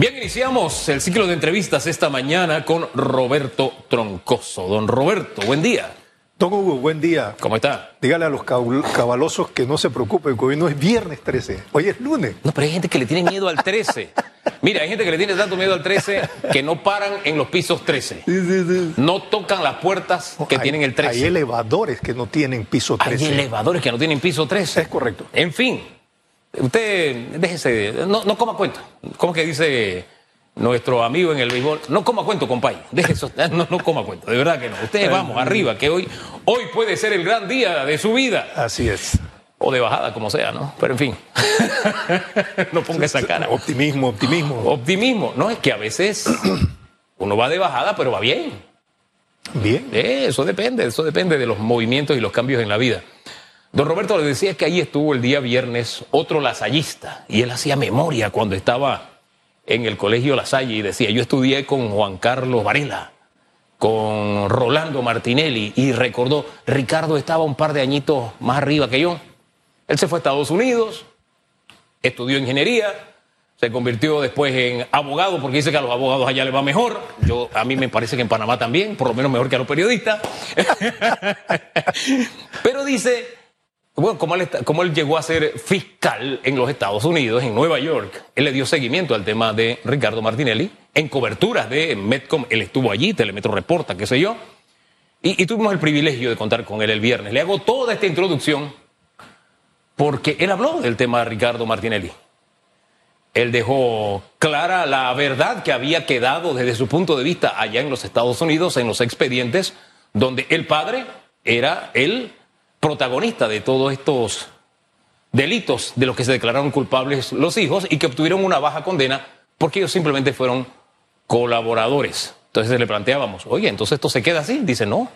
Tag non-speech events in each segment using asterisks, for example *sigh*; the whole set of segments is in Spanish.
Bien, iniciamos el ciclo de entrevistas esta mañana con Roberto Troncoso. Don Roberto, buen día. Don Hugo, buen día. ¿Cómo está? Dígale a los cabalosos que no se preocupen, que hoy no es viernes 13, hoy es lunes. No, pero hay gente que le tiene miedo al 13. Mira, hay gente que le tiene tanto miedo al 13 que no paran en los pisos 13. Sí, sí, sí. No tocan las puertas que Hay- tienen el 13. Hay elevadores que no tienen piso 13. Hay elevadores que no tienen piso 13. Es correcto. En fin, usted déjese, no, no coma cuento. ¿Cómo que dice nuestro amigo en el béisbol? No coma cuento, compay. Deje eso, *laughs* no, no coma cuento, de verdad que no. Ustedes vamos arriba, que hoy, hoy puede ser el gran día de su vida. Así es. O de bajada, como sea, ¿no? Pero en fin, *laughs* no ponga esa cara. Optimismo, optimismo. Optimismo, no, es que a veces *clears throat* uno va de bajada, pero va bien. Bien. Eh, Eso depende, eso depende de los movimientos y los cambios en la vida. Don Roberto le decía que ahí estuvo el día viernes otro lasallista y él hacía memoria cuando estaba en el colegio La Salle y decía, yo estudié con Juan Carlos Varela, con Rolando Martinelli y recordó, Ricardo estaba un par de añitos más arriba que yo. Él se fue a Estados Unidos, estudió ingeniería, se convirtió después en abogado porque dice que a los abogados allá le va mejor. Yo a mí me parece que en Panamá también, por lo menos mejor que a los periodistas. *laughs* Pero dice, bueno, como él, llegó a ser fiscal en los Estados Unidos, en Nueva York, él le dio seguimiento al tema de Ricardo Martinelli en coberturas de Metcom. Él estuvo allí, Telemetro Reporta, qué sé yo. Y, y tuvimos el privilegio de contar con él el viernes. Le hago toda esta introducción porque él habló del tema de Ricardo Martinelli. Él dejó clara la verdad que había quedado desde su punto de vista allá en los Estados Unidos, en los expedientes, donde el padre era el protagonista de todos estos delitos de los que se declararon culpables los hijos y que obtuvieron una baja condena porque ellos simplemente fueron colaboradores. Entonces le planteábamos, oye, entonces esto se queda así. Dice, no,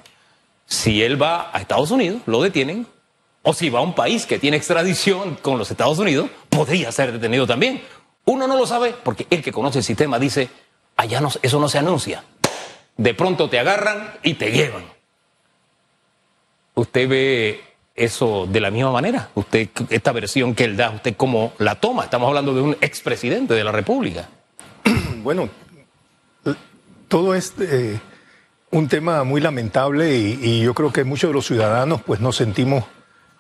si él va a Estados Unidos, lo detienen, o si va a un país que tiene extradición con los Estados Unidos, podría ser detenido también. Uno no lo sabe porque el que conoce el sistema dice, allá no, eso no se anuncia. De pronto te agarran y te llevan. ¿Usted ve eso de la misma manera? ¿Usted, esta versión que él da, usted cómo la toma? Estamos hablando de un expresidente de la República. *clears throat* Bueno, todo es eh, un tema muy lamentable y, yo creo que muchos de los ciudadanos pues nos sentimos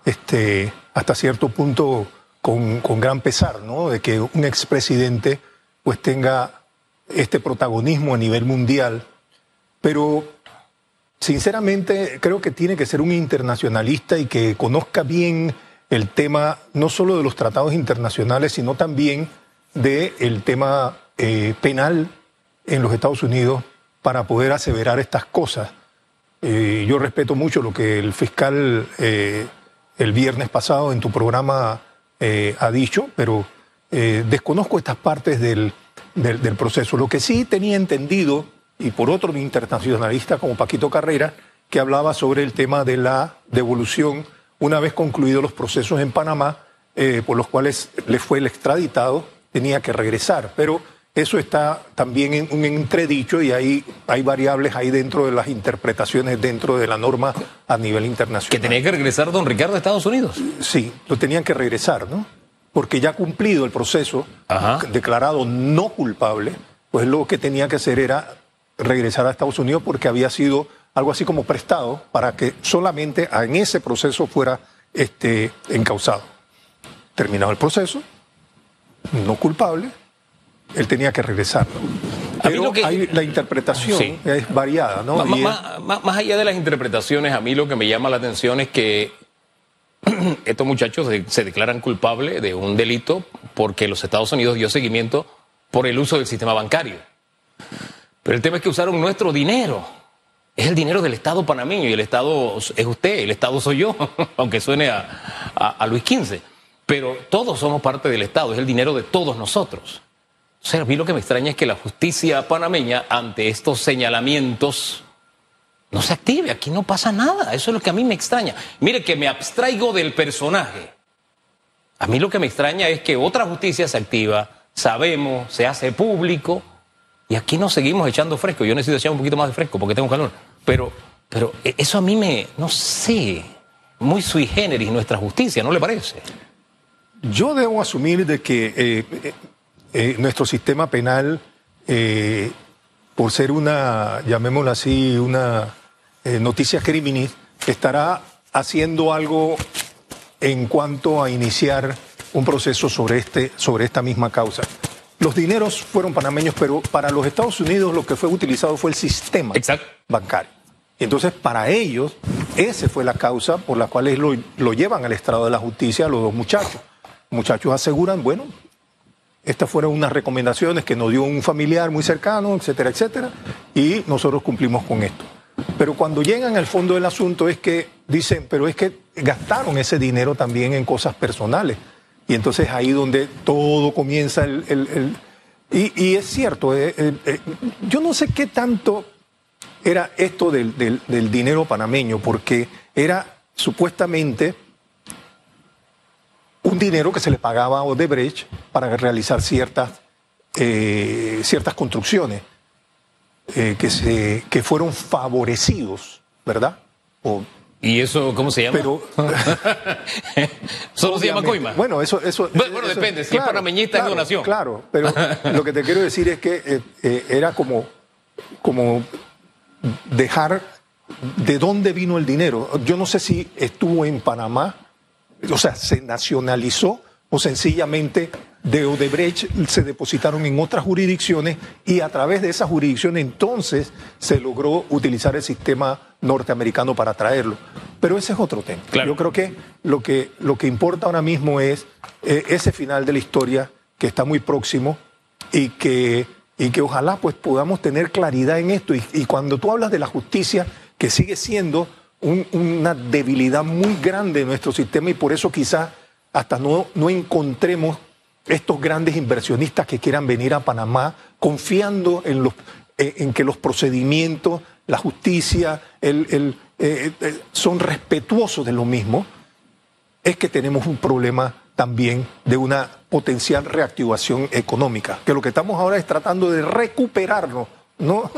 este, hasta cierto punto con, con gran pesar, ¿no? De que un expresidente pues tenga este protagonismo a nivel mundial, pero sinceramente creo que tiene que ser un internacionalista y que conozca bien el tema no solo de los tratados internacionales, sino también del tema eh, penal en los Estados Unidos para poder aseverar estas cosas. Eh, yo respeto mucho lo que el fiscal eh, el viernes pasado en tu programa eh, ha dicho, pero desconozco estas partes del, del- del proceso. Lo que sí tenía entendido, y por otro internacionalista como Paquito Carrera, que hablaba sobre el tema de la devolución una vez concluidos los procesos en Panamá, eh, por los cuales le fue el extraditado, tenía que regresar. Pero eso está también en un entredicho y hay, hay variables ahí dentro de las interpretaciones dentro de la norma a nivel internacional. Que tenía que regresar don Ricardo a Estados Unidos. Sí, lo tenían que regresar, ¿no? Porque ya cumplido el proceso, Ajá. declarado no culpable, pues lo que tenía que hacer era regresar a Estados Unidos porque había sido algo así como prestado para que solamente en ese proceso fuera este, encausado. Terminado el proceso, no culpable, él tenía que regresar. ¿no? A mí Pero lo que- hay- la interpretación Sí. es variada, ¿no? Es- ma- ma- más allá de las interpretaciones, a mí lo que me llama la atención es que *clears throat* estos muchachos se, se declaran culpables de un delito porque los Estados Unidos dio seguimiento por el uso del sistema bancario. Pero el tema es que usaron nuestro dinero. Es el dinero del Estado panameño y el Estado es usted, el Estado soy yo, *laughs* aunque suene a, Luis XV. Pero todos somos parte del Estado, es el dinero de todos nosotros. O sea, a mí lo que me extraña es que la justicia panameña, ante estos señalamientos, no se active. Aquí no pasa nada. Eso es lo que a mí me extraña. Mire que me abstraigo del personaje. A mí lo que me extraña es que otra justicia se activa, sabemos, se hace público, y aquí nos seguimos echando fresco. Yo necesito echar un poquito más de fresco porque tengo calor. Pero, pero eh, eso a mí me, no sé, muy sui generis nuestra justicia, ¿no le parece? Yo debo asumir de que eh, eh, eh, nuestro sistema penal, por ser una, llamémoslo así, una noticia criminis, estará haciendo algo en cuanto a iniciar un proceso sobre, este, sobre esta misma causa. Los dineros fueron panameños, pero para los Estados Unidos lo que fue utilizado fue el sistema Exacto. bancario. Entonces, para ellos, esa fue la causa por la cual lo, lo llevan al estrado de la justicia a los dos muchachos. Muchachos aseguran, bueno, estas fueron unas recomendaciones que nos dio un familiar muy cercano, etcétera, etcétera, y nosotros cumplimos con esto. Pero cuando llegan al fondo del asunto es que dicen, pero es que gastaron ese dinero también en cosas personales. Y entonces ahí donde todo comienza el... el- y, es cierto, eh, eh, eh, yo no sé qué tanto era esto del, del- dinero panameño, porque era supuestamente un dinero que se le pagaba a Odebrecht para realizar ciertas, ciertas construcciones que, se, que fueron favorecidos, ¿verdad? O- ¿Y eso cómo se llama? pero *laughs* Solo se llama coima. Bueno, eso, eso, Bueno, bueno, eso- depende, si es panameñista, es claro, donación. Claro, pero *laughs* lo que te quiero decir es que eh, eh, era como, como dejar de dónde vino el dinero. Yo no sé si estuvo en Panamá, o sea, se nacionalizó o sencillamente de Odebrecht se depositaron en otras jurisdicciones y a través de esas jurisdicciones entonces se logró utilizar el sistema norteamericano para traerlo. Pero ese es otro tema. Claro. Yo creo que lo que, lo que importa ahora mismo es eh, ese final de la historia que está muy próximo y que, y que ojalá pues podamos tener claridad en esto. Y, y cuando tú hablas de la justicia, que sigue siendo un- una debilidad muy grande de nuestro sistema y por eso quizás hasta no, no encontremos estos grandes inversionistas que quieran venir a Panamá confiando en, los, eh, en que los procedimientos, la justicia, el- el, eh, eh, son respetuosos de lo mismo, es que tenemos un problema también de una potencial reactivación económica, que lo que estamos ahora es tratando de recuperarnos, no,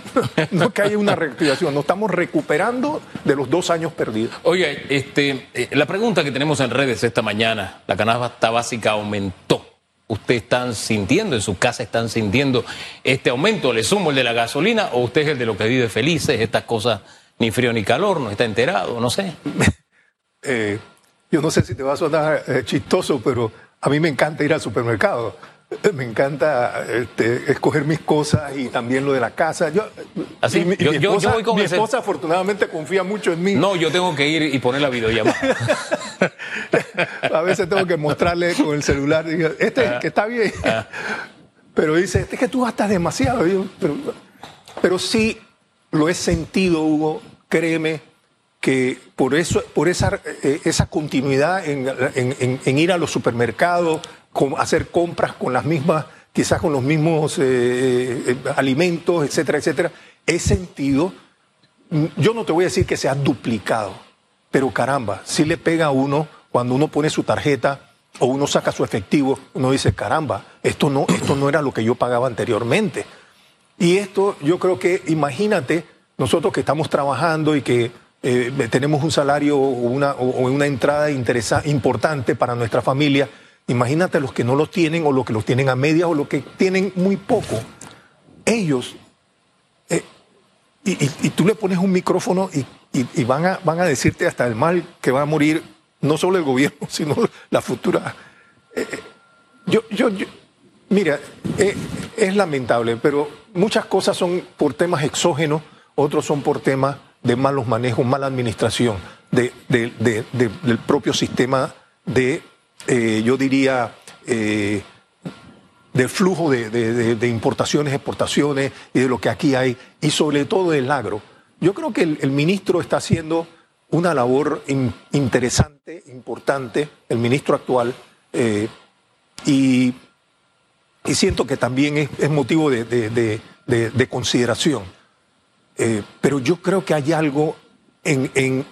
*laughs* no que haya una reactivación, nos estamos recuperando de los dos años perdidos. Oiga, este, eh, la pregunta que tenemos en redes esta mañana, la canasta básica aumentó. ¿Usted están sintiendo, en su casa están sintiendo este aumento? ¿Le sumo el de la gasolina o usted es el de lo que vive felices? Estas cosas, ni frío ni calor, no está enterado, no sé. *laughs* Eh, yo no sé si te va a sonar eh, chistoso, pero a mí me encanta ir al supermercado. *laughs* Me encanta este, escoger mis cosas y también lo de la casa. Yo, Así, mi, yo- mi yo esposa, voy con mi esposa afortunadamente confía mucho en mí. No, yo tengo que ir y poner la videollamada. *laughs* A veces tengo que mostrarle con el celular, digo, este es el que está bien. *laughs* Pero dice, este es que tú gastas demasiado. Yo, pero, pero sí lo he sentido, Hugo, créeme, que por eso, por esa, eh, esa continuidad en, en- en- en ir a los supermercados, hacer compras con las mismas, quizás con los mismos eh, eh, alimentos, etcétera, etcétera, he sentido yo no te voy a decir que se ha duplicado, pero caramba, sí le pega a uno cuando uno pone su tarjeta o uno saca su efectivo, uno dice, caramba, esto no, esto no era lo que yo pagaba anteriormente. Y esto yo creo que, imagínate, nosotros que estamos trabajando y que eh, tenemos un salario o una, una entrada importante para nuestra familia, imagínate los que no los tienen o los que los tienen a medias o los que tienen muy poco. Ellos y, y- tú le pones un micrófono y, van, a, van a decirte hasta el mal que va a morir no solo el gobierno, *laughs* sino la futura. Eh, eh, yo, yo, yo- mira, eh, es lamentable, pero muchas cosas son por temas exógenos, otros son por temas de malos manejos, mala administración de- de- de- de- del propio sistema de, eh, yo diría, eh, del flujo de, importaciones, exportaciones y de lo que aquí hay, y sobre todo del agro. Yo creo que el, ministro está haciendo una labor in- interesante, importante, el ministro actual, eh, y, y siento que también es, motivo de, de- de- de- de consideración. Pero yo creo que hay algo en, en-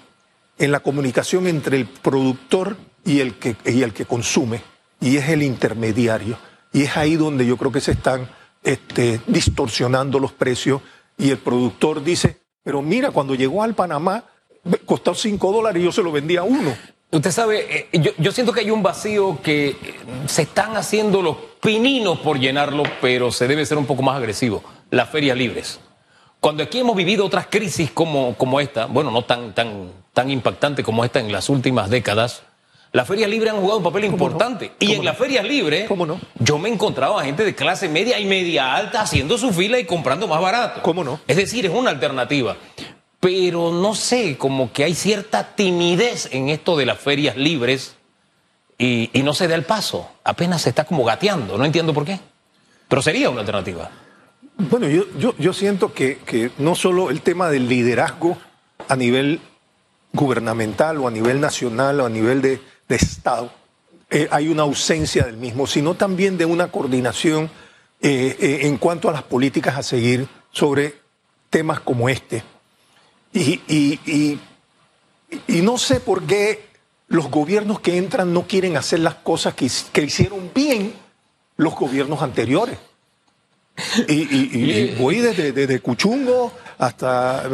en la comunicación entre el productor y el, que, y el que consume, y es el intermediario. Y es ahí donde yo creo que se están este, distorsionando los precios y el productor dice, pero mira, cuando llegó al Panamá costó 5 dólares y yo se lo vendía a uno. Usted sabe, eh, yo, yo, siento que hay un vacío que eh, se están haciendo los pininos por llenarlo, pero se debe ser un poco más agresivo. Las ferias libres. Cuando aquí hemos vivido otras crisis como, como esta, bueno, no tan, tan, tan impactante como esta en las últimas décadas, las ferias libres han jugado un papel importante. Y en no? las ferias libres, ¿Cómo no? yo me he encontrado a gente de clase media y media alta haciendo su fila y comprando más barato. ¿Cómo no? Es decir, es una alternativa pero no sé, como que hay cierta timidez en esto de las ferias libres y, y, no se da el paso, apenas se está como gateando, no entiendo por qué, pero sería una alternativa. Bueno, yo, yo, yo siento que, que no solo el tema del liderazgo a nivel gubernamental o a nivel nacional o a nivel de, de Estado, eh, hay una ausencia del mismo, sino también de una coordinación eh, eh, en cuanto a las políticas a seguir sobre temas como este. Y, y, y, y, no sé por qué los gobiernos que entran no quieren hacer las cosas que, que hicieron bien los gobiernos anteriores. Y, *laughs* voy desde, desde, Cuchungo hasta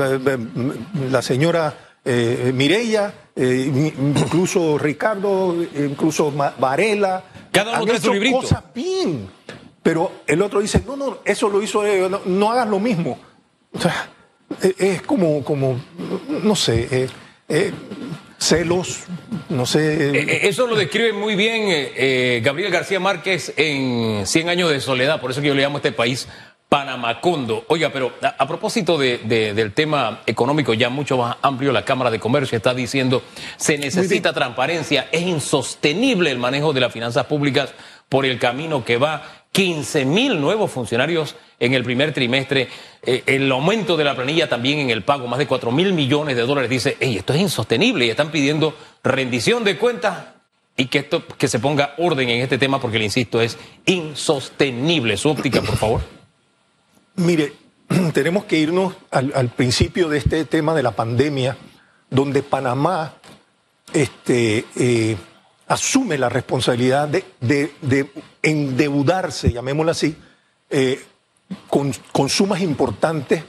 la señora eh, Mireya, eh, incluso Ricardo, incluso Varela. Cada uno han hecho librito. cosas bien. Pero el otro dice, no, no, eso lo hizo, eh, no, no hagas lo mismo. O sea, es como, como no sé, eh, eh, celos, no sé. Eso lo describe muy bien Gabriel García Márquez en 100 años de soledad, por eso que yo le llamo a este país Panamacondo. Oiga, pero a, a propósito de, de, del tema económico ya mucho más amplio, la Cámara de Comercio está diciendo se necesita transparencia, es insostenible el manejo de las finanzas públicas por el camino que va. 15 mil nuevos funcionarios en el primer trimestre, eh, el aumento de la planilla también en el pago, más de 4 mil millones de dólares, dice, hey, esto es insostenible y están pidiendo rendición de cuentas y que, esto, que se ponga orden en este tema porque, le insisto, es insostenible. Su óptica, por favor. Mire, *clears throat* tenemos que irnos al, principio de este tema de la pandemia, donde Panamá este, eh, asume la responsabilidad de endeudarse, llamémoslo así, eh, con, con, sumas importantes,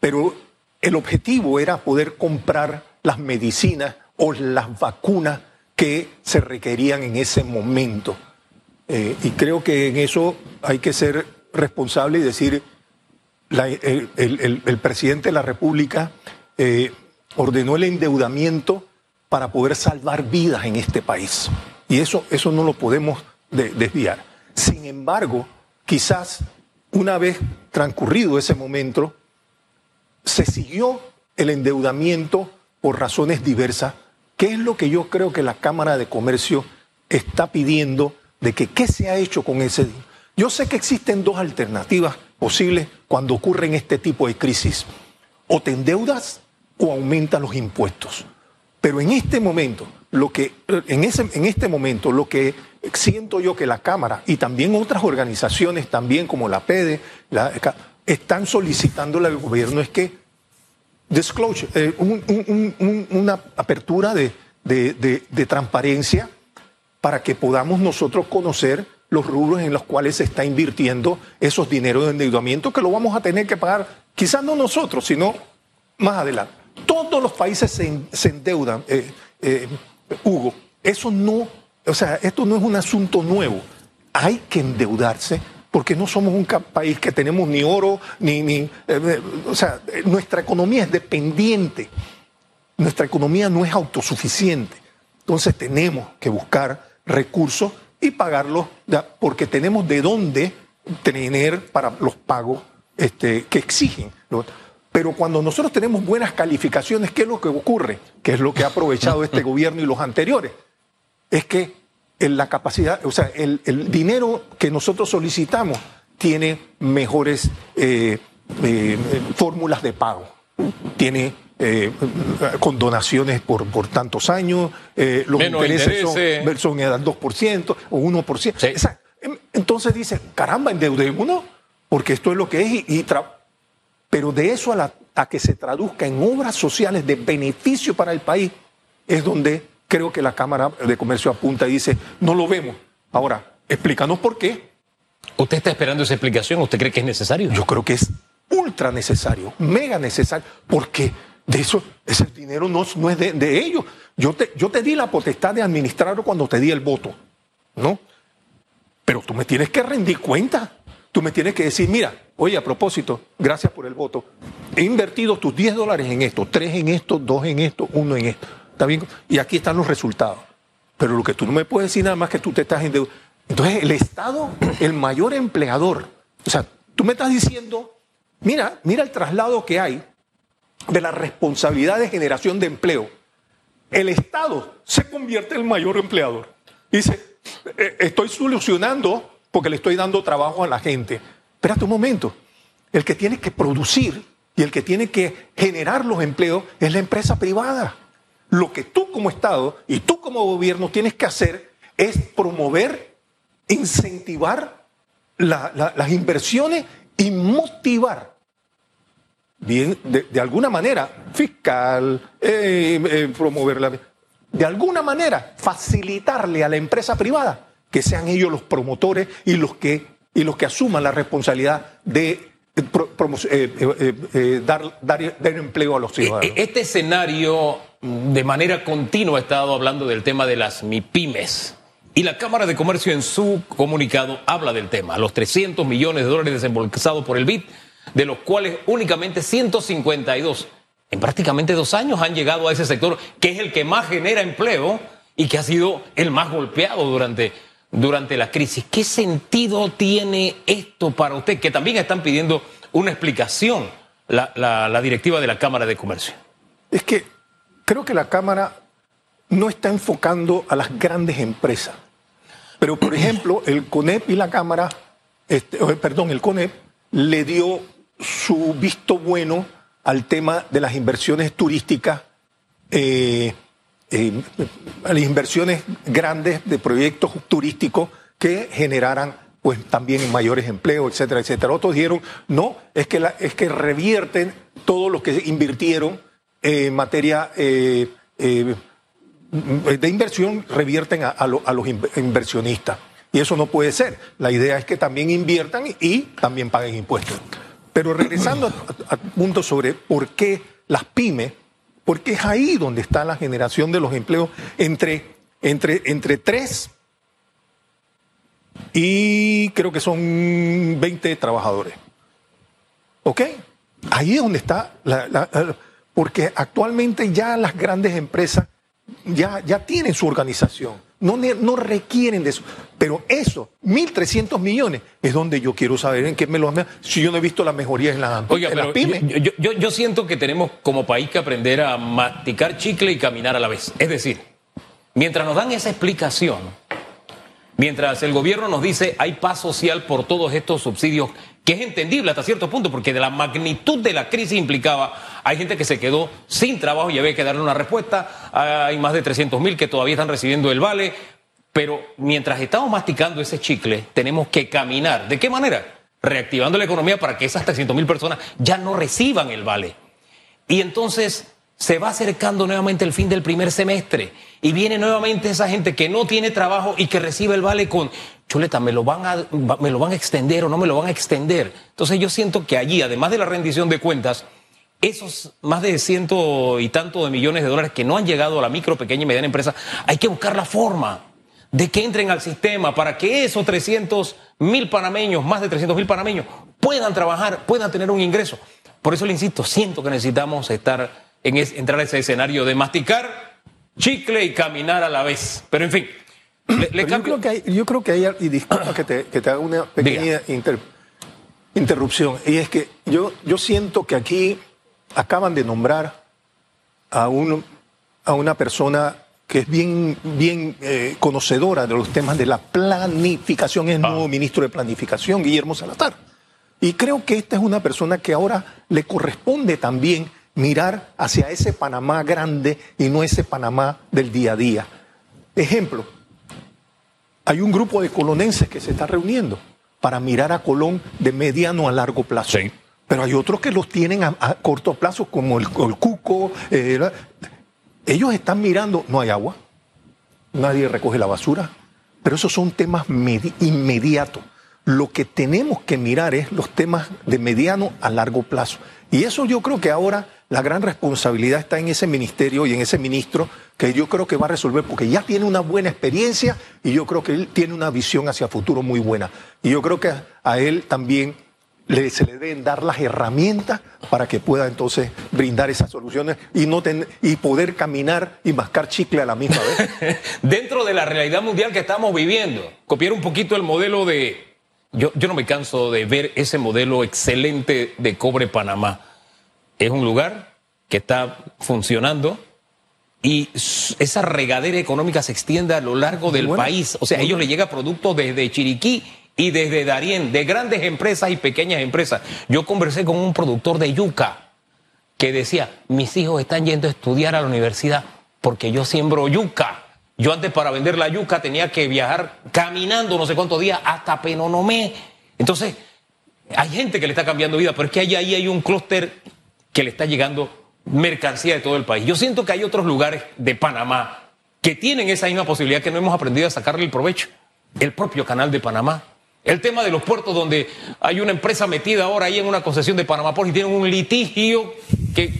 pero el objetivo era poder comprar las medicinas o las vacunas que se requerían en ese momento. Eh, y creo que en eso hay que ser responsable y decir, el, presidente de la República eh, ordenó el endeudamiento para poder salvar vidas en este país. Y eso, eso no lo podemos de, desviar. Sin embargo, quizás una vez transcurrido ese momento, se siguió el endeudamiento por razones diversas, que es lo que yo creo que la Cámara de Comercio está pidiendo de que qué se ha hecho con ese dinero. Yo sé que existen dos alternativas posibles cuando ocurren este tipo de crisis. O te endeudas o aumentas los impuestos. Pero en este momento, lo que, en, ese, en este momento, lo que siento yo que la Cámara y también otras organizaciones, también como la PEDE, la, están solicitándole al gobierno es que disclosure, eh, un, un, un, una apertura de, de, de transparencia para que podamos nosotros conocer los rubros en los cuales se está invirtiendo esos dineros de endeudamiento que lo vamos a tener que pagar, quizás no nosotros, sino más adelante. Todos los países se, endeudan, eh, eh, Hugo. Eso no, o sea, esto no es un asunto nuevo. Hay que endeudarse porque no somos un país que tenemos ni oro, ni, ni eh, o sea, nuestra economía es dependiente. Nuestra economía no es autosuficiente. Entonces tenemos que buscar recursos y pagarlos porque tenemos de dónde tener para los pagos este, que exigen. Pero cuando nosotros tenemos buenas calificaciones, ¿qué es lo que ocurre? Que es lo que ha aprovechado este *laughs* gobierno y los anteriores. Es que la capacidad, o sea, el, el dinero que nosotros solicitamos tiene mejores eh, eh, fórmulas de pago. Tiene eh, con donaciones por, por tantos años, eh, los Menos intereses intereses. son, son el 2% o 1%. Sí. Esa- entonces dice, caramba, endeudémonos, porque esto es lo que es, y, pero de eso a, la- a que se traduzca en obras sociales de beneficio para el país, es donde creo que la Cámara de Comercio apunta y dice, no lo vemos. Ahora, explícanos por qué. ¿Usted está esperando esa explicación? ¿Usted cree que es necesario? Yo creo que es ultra necesario, mega necesario, porque de eso, ese dinero no, no es de, ellos. Yo te, yo te di la potestad de administrarlo cuando te di el voto, ¿no? Pero tú me tienes que rendir cuenta. Tú me tienes que decir, mira, oye, a propósito, gracias por el voto. He invertido tus 10 dólares en esto, 3 en esto, 2 en esto, 1 en esto. ¿Está bien? Y aquí están los resultados. Pero lo que tú no me puedes decir nada más que tú te estás endeudando. Entonces, el Estado, el mayor empleador. O sea, tú me estás diciendo, mira, mira el traslado que hay de la responsabilidad de generación de empleo. El Estado se convierte en el mayor empleador. Dice, eh, estoy solucionando porque le estoy dando trabajo a la gente. Espérate un momento. El que tiene que producir y el que tiene que generar los empleos es la empresa privada. Lo que tú como Estado y tú como gobierno tienes que hacer es promover, incentivar las inversiones y motivar, bien, de, alguna manera, fiscal, eh, eh, promoverla, de alguna manera, facilitarle a la empresa privada que sean ellos los promotores y los que, y los que asuman la responsabilidad de eh, eh, eh, dar, dar, dar, empleo a los ciudadanos. Este escenario de manera continua ha estado hablando del tema de las MIPIMES. Y la Cámara de Comercio en su comunicado habla del tema, los 300 millones de dólares desembolsados por el BID, de los cuales únicamente 152 en prácticamente dos años han llegado a ese sector, que es el que más genera empleo y que ha sido el más golpeado durante durante la crisis. ¿Qué sentido tiene esto para usted? Que también están pidiendo una explicación la, directiva de la Cámara de Comercio. Es que creo que la Cámara no está enfocando a las grandes empresas. Pero, por ejemplo, el CONEP y la Cámara, este, perdón, el CONEP le dio su visto bueno al tema de las inversiones turísticas eh, eh, las inversiones grandes de proyectos turísticos que generaran pues también mayores empleos, etcétera, etcétera. Otros dijeron, no, es que, es que revierten todo lo que invirtieron en materia eh, de inversión, revierten a, los inversionistas. Y eso no puede ser. La idea es que también inviertan y, también paguen impuestos. Pero regresando al punto sobre por qué las pymes porque es ahí donde está la generación de los empleos entre, entre, entre 3 y creo que son 20 trabajadores. ¿Ok? Ahí es donde está, la, porque actualmente ya las grandes empresas ya, ya tienen su organización no, no requieren de eso. Pero eso, 1.300 millones, es donde yo quiero saber en qué me lo si yo no he visto las mejorías en, la, Oiga, las pymes. Yo, yo, yo siento que tenemos como país que aprender a masticar chicle y caminar a la vez. Es decir, mientras nos dan esa explicación, mientras el gobierno nos dice hay paz social por todos estos subsidios que es entendible hasta cierto punto, porque de la magnitud de la crisis implicaba, hay gente que se quedó sin trabajo y había que darle una respuesta, hay más de 300 mil que todavía están recibiendo el vale, pero mientras estamos masticando ese chicle, tenemos que caminar. ¿De qué manera? Reactivando la economía para que esas 300 mil personas ya no reciban el vale. Y entonces se va acercando nuevamente el fin del primer semestre y viene nuevamente esa gente que no tiene trabajo y que recibe el vale con chuleta, me lo van a, me lo van a extender o no me lo van a extender. Entonces yo siento que allí, además de la rendición de cuentas, esos más de ciento y tanto de millones de dólares que no han llegado a la micro, pequeña y mediana empresa, hay que buscar la forma de que entren al sistema para que esos 300 mil panameños, más de 300 mil panameños, puedan trabajar, puedan tener un ingreso. Por eso le insisto, siento que necesitamos estar en entrar a ese escenario de masticar chicle y caminar a la vez. Pero en fin. Le, yo, creo que hay, yo creo que hay, y disculpa que te, que te haga una pequeña interrupción, y es que yo, yo siento que aquí acaban de nombrar a, un, a una persona que es bien, bien eh, conocedora de los temas de la planificación, es el nuevo ah. ministro de Planificación, Guillermo Salazar. Y creo que esta es una persona que ahora le corresponde también mirar hacia ese Panamá grande y no ese Panamá del día a día. Ejemplo, hay un grupo de colonenses que se está reuniendo para mirar a Colón de mediano a largo plazo. Pero hay otros que los tienen a, corto plazo, como el, Cuco. Eh, ellos están mirando, no hay agua, nadie recoge la basura, pero esos son temas inmediatos. Lo que tenemos que mirar es los temas de mediano a largo plazo. Y eso yo creo que ahora la gran responsabilidad está en ese ministerio y en ese ministro que yo creo que va a resolver porque ya tiene una buena experiencia y yo creo que él tiene una visión hacia futuro muy buena. Y yo creo que a él también le, se le deben dar las herramientas para que pueda entonces brindar esas soluciones y, no y poder caminar y mascar chicle a la misma vez. *laughs* Dentro de la realidad mundial que estamos viviendo, copiar un poquito el modelo de... Yo, yo no me canso de ver ese modelo excelente de Cobre Panamá es un lugar que está funcionando y esa regadera económica se extiende a lo largo del país. O sea, a ellos les llega producto desde Chiriquí y desde Darién, de grandes empresas y pequeñas empresas. Yo conversé con un productor de yuca que decía, mis hijos están yendo a estudiar a la universidad porque yo siembro yuca. Yo antes para vender la yuca tenía que viajar caminando no sé cuántos días hasta Penonomé. Entonces, hay gente que le está cambiando vida, pero es que ahí, ahí hay un clúster que le está llegando mercancía de todo el país. Yo siento que hay otros lugares de Panamá que tienen esa misma posibilidad que no hemos aprendido a sacarle el provecho. El propio canal de Panamá. El tema de los puertos donde hay una empresa metida ahora ahí en una concesión de Panamá por y tienen un litigio que,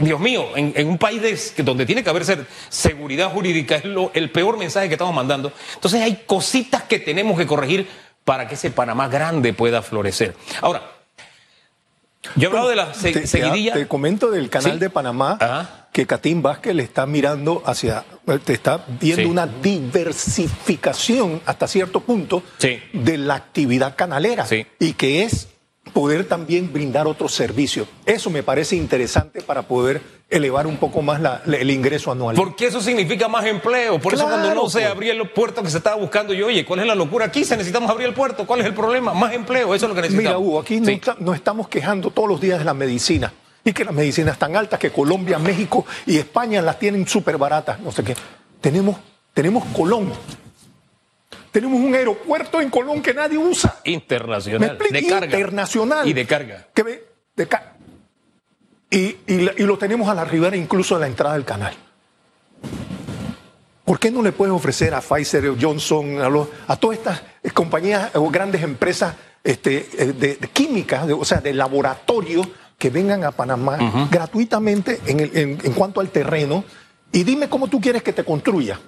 Dios mío, en, un país donde tiene que haber seguridad jurídica es el peor mensaje que estamos mandando. Entonces hay cositas que tenemos que corregir para que ese Panamá grande pueda florecer. Ahora, yo he hablado de la seguidilla. Te, comento del canal de Panamá que Catín Vázquez le está mirando hacia, te está viendo una diversificación hasta cierto punto de la actividad canalera y que es poder también brindar otros servicios. Eso me parece interesante para poder elevar un poco más el ingreso anual. Porque eso significa más empleo. Por eso cuando no se abría el puerto que se estaba buscando, yo, oye, ¿cuál es la locura aquí? Se necesitamos abrir el puerto. ¿Cuál es el problema? Más empleo. Eso es lo que necesitamos. Mira, Hugo, aquí nos estamos quejando todos los días de la medicina. Y que las medicinas están altas, que Colombia, México y España las tienen súper baratas. No sé qué. Tenemos, tenemos Colón, tenemos un aeropuerto en Colón que nadie usa. Internacional. de carga. Internacional. Y de carga. Que de y, y, lo tenemos a la ribera incluso a la entrada del canal. ¿Por qué no le puedes ofrecer a Pfizer, Johnson, a, todas estas compañías o grandes empresas este, eh, de, química, o sea, de laboratorio, que vengan a Panamá gratuitamente en, en cuanto al terreno? Y dime cómo tú quieres que te construya.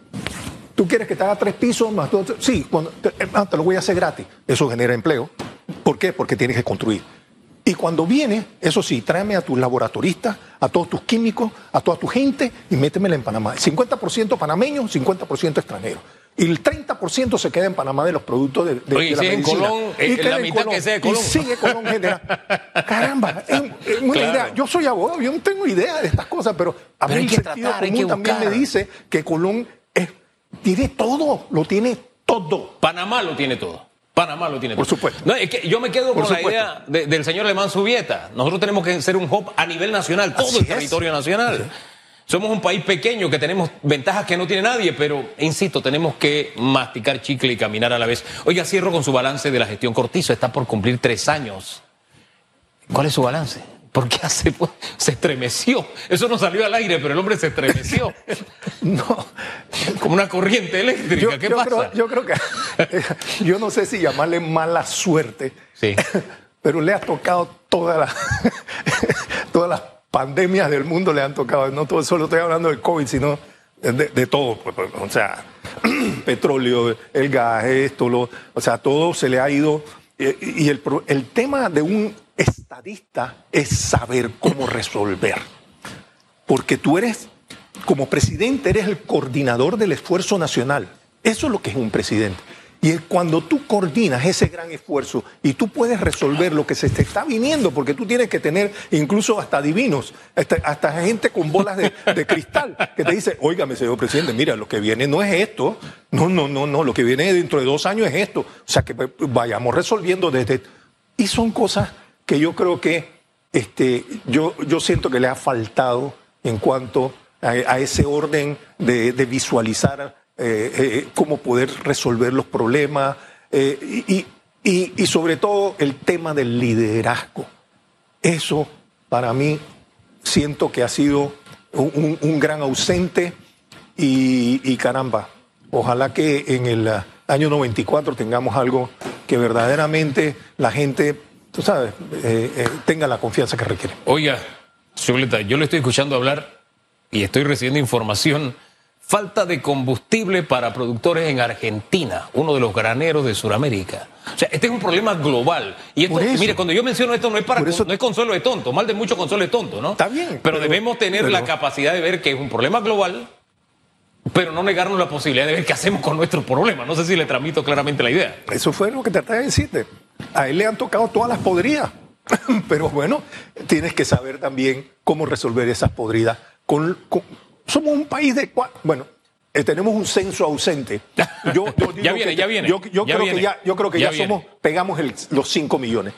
¿Tú quieres que te haga tres pisos más dos? Sí, eh, ah, te, lo voy a hacer gratis. Eso genera empleo. ¿Por qué? Porque tienes que construir. Y cuando viene, eso sí, tráeme a tus laboratoristas, a todos tus químicos, a toda tu gente y métemela en Panamá. 50% panameño, 50% extranero. Y el 30% se queda en Panamá de los productos de, de, Oye, la en Colón, y la mitad que sea de Colón. Y sigue Colón *laughs* general. Caramba, es, una idea. Yo soy abogado, yo no tengo idea de estas cosas, pero a mí el sentido común también me dice que Colón tiene todo, lo tiene todo. Panamá lo tiene todo. Panamá lo tiene Por todo. supuesto. No, es que yo me quedo con la idea del señor Alemán Subieta. Nosotros tenemos que ser un hub a nivel nacional, todo el territorio nacional. Somos un país pequeño que tenemos ventajas que no tiene nadie, pero insisto, tenemos que masticar chicle y caminar a la vez. Oiga, cierro con su balance de la gestión Cortizo. Está por cumplir tres años. ¿Cuál es su balance? Porque hace, se estremeció. Eso no salió al aire, pero el hombre se estremeció. *laughs* no. Como una corriente eléctrica. ¿Qué pasa? Creo, yo creo que. *laughs* yo no sé si llamarle mala suerte. Sí. *laughs* Pero le ha tocado toda la, todas las pandemias del mundo, le han tocado. No todo, solo estoy hablando del COVID, sino de, todo. Pues, pues, o sea, *clears throat* petróleo, el gas, esto, lo, o sea, todo se le ha ido. Y, el, el tema de un estadista es saber cómo resolver. Porque tú eres, como presidente, eres el coordinador del esfuerzo nacional. Eso es lo que es un presidente. Y cuando tú coordinas ese gran esfuerzo y tú puedes resolver lo que se te está viniendo, porque tú tienes que tener incluso hasta divinos, hasta, gente con bolas de, de, cristal, que te dice, óigame, señor presidente, mira, lo que viene no es esto, no, no, no, no, lo que viene dentro de dos años es esto. O sea, que vayamos resolviendo desde... Y son cosas que yo creo que este, yo, yo siento que le ha faltado en cuanto a, ese orden de, visualizar eh, eh, cómo poder resolver los problemas eh, y, y, sobre todo el tema del liderazgo. Eso para mí siento que ha sido un, gran ausente y, y, caramba, ojalá que en el año 94 tengamos algo que verdaderamente la gente tú sabes, tenga la confianza que requiere. Oiga, Zuleta, yo le estoy escuchando hablar y estoy recibiendo información. Falta de combustible para productores en Argentina, uno de los graneros de Sudamérica. O sea, este es un problema global. Y esto, eso. mire, cuando yo menciono esto no es para eso- no es consuelo de tonto, mal de mucho consuelo de tonto, ¿no? Está bien, Pero, pero- debemos tener pero- la capacidad de ver que es un problema global, pero no negarnos la posibilidad de ver qué hacemos con nuestro problema. No sé si le transmito claramente la idea. Eso fue lo que traté de decirte. A él le han tocado todas las podridas. *laughs* Pero bueno, tienes que saber también cómo resolver esas podridas. Con, con- somos un país de... Bueno, eh, tenemos un censo ausente. *laughs* Yo, yo Ya viene, que- ya viene, Yo, yo ya creo viene, que ya, yo creo que ya ya, viene. somos, pegamos el- los 5 millones.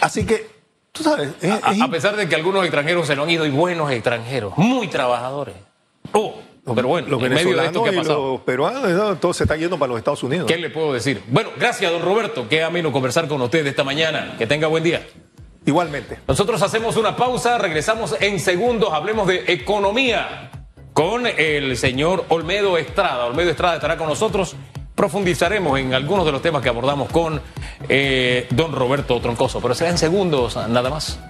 Así que, tú sabes, es- A, es a pesar de que algunos extranjeros se lo han ido y buenos extranjeros, muy trabajadores. Oh, pero bueno, los en medio de esto que ha pasado. los peruanos, no, todo se está yendo para los Estados Unidos. ¿Qué le puedo decir? Bueno, gracias, don Roberto. Qué ameno conversar con usted esta mañana. Que tenga buen día. Igualmente. Nosotros hacemos una pausa, regresamos en segundos, hablemos de economía con el señor Olmedo Estrada. Olmedo Estrada estará con nosotros. Profundizaremos en algunos de los temas que abordamos con eh, don Roberto Troncoso, pero será en segundos nada más.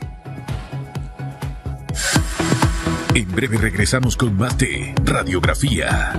En breve regresamos con más de Radiografía.